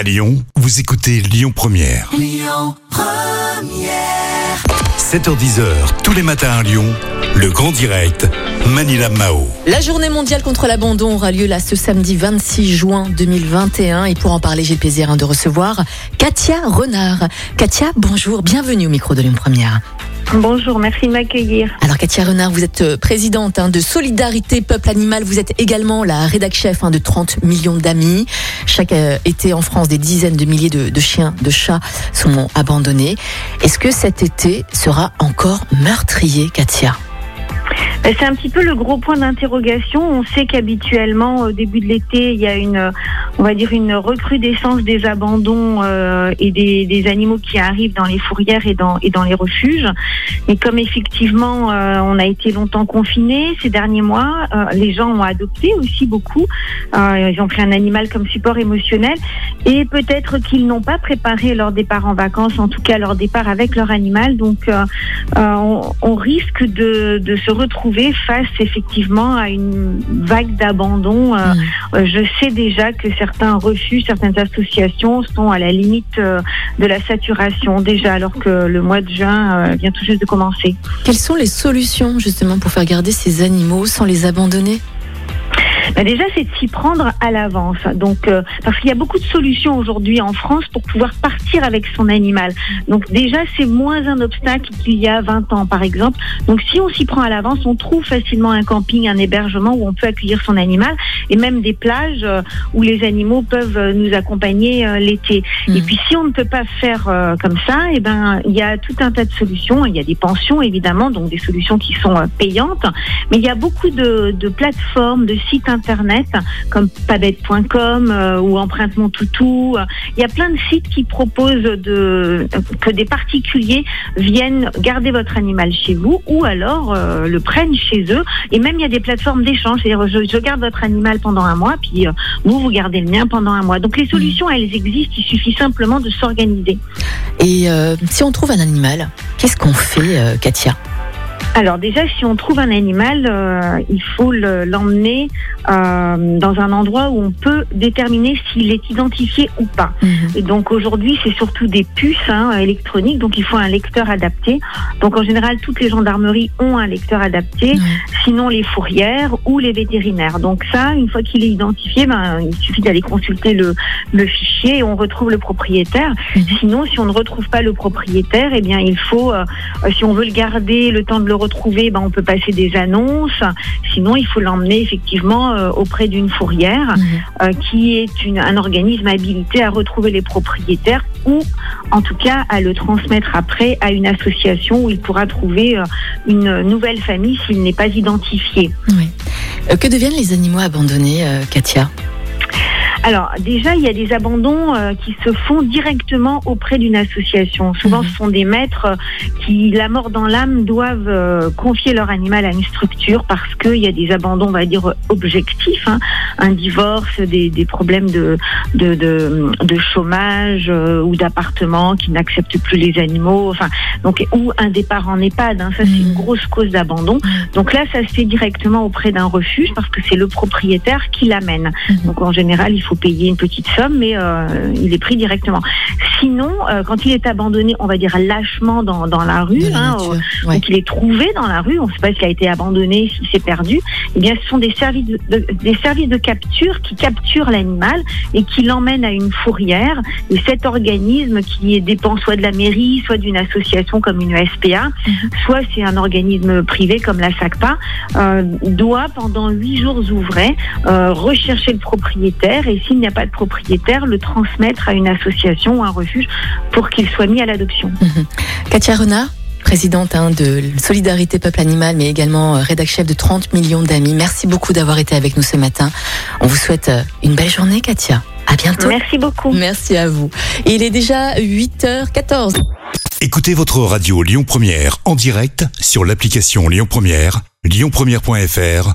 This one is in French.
À Lyon, vous écoutez Lyon Première. 7h10h, tous les matins à Lyon, le grand direct, Manila Mao. La journée mondiale contre l'abandon aura lieu là ce samedi 26 juin 2021 et pour en parler j'ai le plaisir hein, de recevoir Katia Renard. Katia, bonjour, bienvenue au micro de Lyon Première. Bonjour, merci de m'accueillir. Alors Katia Renard, vous êtes euh, présidente hein, de Solidarité Peuple Animal, vous êtes également la rédac chef hein, de 30 millions d'amis. Chaque euh, été en France, des dizaines de milliers de, de chiens, de chats sont abandonnés. Est-ce que cet été sera encore meurtrier, Katia? C'est un petit peu le gros point d'interrogation. On sait qu'habituellement, au début de l'été, il y a une, on va dire, une recrudescence des abandons euh, et des, des animaux qui arrivent dans les fourrières et dans, et dans les refuges. Et comme effectivement, euh, on a été longtemps confinés ces derniers mois, euh, les gens ont adopté aussi beaucoup. Euh, ils ont pris un animal comme support émotionnel. Et peut-être qu'ils n'ont pas préparé leur départ en vacances, en tout cas leur départ avec leur animal. Donc, euh, euh, on, on risque de, de se retrouver face effectivement à une vague d'abandon. Euh, euh, je sais déjà que certains refuges, certaines associations sont à la limite euh, de la saturation déjà, alors que le mois de juin vient tout juste de commencer. Quelles sont les solutions justement pour faire garder ces animaux sans les abandonner? Bah, déjà, c'est de s'y prendre à l'avance. Donc, euh, parce qu'il y a beaucoup de solutions aujourd'hui en France pour pouvoir partir avec son animal. Donc, déjà, c'est moins un obstacle qu'il y a 20 ans, par exemple. Donc, si on s'y prend à l'avance, on trouve facilement un camping, un hébergement où on peut accueillir son animal et même des plages euh, où les animaux peuvent euh, nous accompagner euh, l'été. Mhm. Et puis, si on ne peut pas faire comme ça, eh ben, il y a tout un tas de solutions. Il y a des pensions, évidemment, donc des solutions qui sont payantes. Mais il y a beaucoup de, de plateformes, de sites internet comme pabette.com euh, ou Empreinte Mon Toutou. Il y a plein de sites qui proposent que des particuliers viennent garder votre animal chez vous ou alors euh, le prennent chez eux. Et même il y a des plateformes d'échange. C'est-à-dire je, garde votre animal pendant un mois, puis euh, vous, vous gardez le mien pendant un mois. Donc les solutions, elles existent. Il suffit simplement de s'organiser. Et si on trouve un animal, qu'est-ce qu'on fait, Katia? Alors déjà, si on trouve un animal, euh, il faut le- l'emmener euh, dans un endroit où on peut déterminer s'il est identifié ou pas. Et donc aujourd'hui, c'est surtout des puces hein, électroniques, donc il faut un lecteur adapté. Donc en général, toutes les gendarmeries ont un lecteur adapté, sinon les fourrières ou les vétérinaires. Donc ça, une fois qu'il est identifié, ben, il suffit d'aller consulter le, le fichier et on retrouve le propriétaire. Mhm. Sinon, si on ne retrouve pas le propriétaire, eh bien il faut, euh, si on veut le garder, le temps de le retrouver, ben, on peut passer des annonces. Sinon, il faut l'emmener effectivement euh, auprès d'une fourrière Mhm. euh, qui est une- un organisme habilité à retrouver les propriétaires ou en tout cas à le transmettre après à une association où il pourra trouver euh, une nouvelle famille s'il n'est pas identifié. Oui. Que deviennent les animaux abandonnés, Katia? Alors déjà, il y a des abandons euh, qui se font directement auprès d'une association. Souvent, Mhm. ce sont des maîtres euh, qui, la mort dans l'âme, doivent euh, confier leur animal à une structure parce qu'il y a des abandons, on va dire, objectifs. hein. Un divorce, des, des problèmes de, de, de, de chômage euh, ou d'appartement qui n'acceptent plus les animaux. Enfin, donc, ou un départ en EHPAD. hein. Ça, c'est Mhm. une grosse cause d'abandon. Donc là, ça se fait directement auprès d'un refuge parce que c'est le propriétaire qui l'amène. Mhm. Donc en général, il faut payer une petite somme, mais euh, il est pris directement. Sinon, euh, quand il est abandonné, on va dire lâchement dans, dans la rue, la hein, nature, au- ouais. donc il est trouvé dans la rue, on ne sait pas s'il a été abandonné, s'il s'est perdu. Eh bien, ce sont des services de, de- des services de capture qui capturent l'animal et qui l'emmènent à une fourrière. Et cet organisme qui dépend soit de la mairie, soit d'une association comme une SPA, Mhm. soit c'est un organisme privé comme la SACPA, euh, doit pendant huit jours ouvrés euh, rechercher le propriétaire et s'il n'y a pas de propriétaire, le transmettre à une association ou un refuge pour qu'il soit mis à l'adoption. Katia Renard présidente hein, de Solidarité Peuple Animal, mais également euh, rédac chef de 30 millions d'amis. Merci beaucoup d'avoir été avec nous ce matin. On vous souhaite euh, une belle journée, Katia. À bientôt. Merci beaucoup. Merci à vous. Il est déjà 8h14. Écoutez votre radio Lyon Première en direct sur l'application Lyon Première, lyonpremière.fr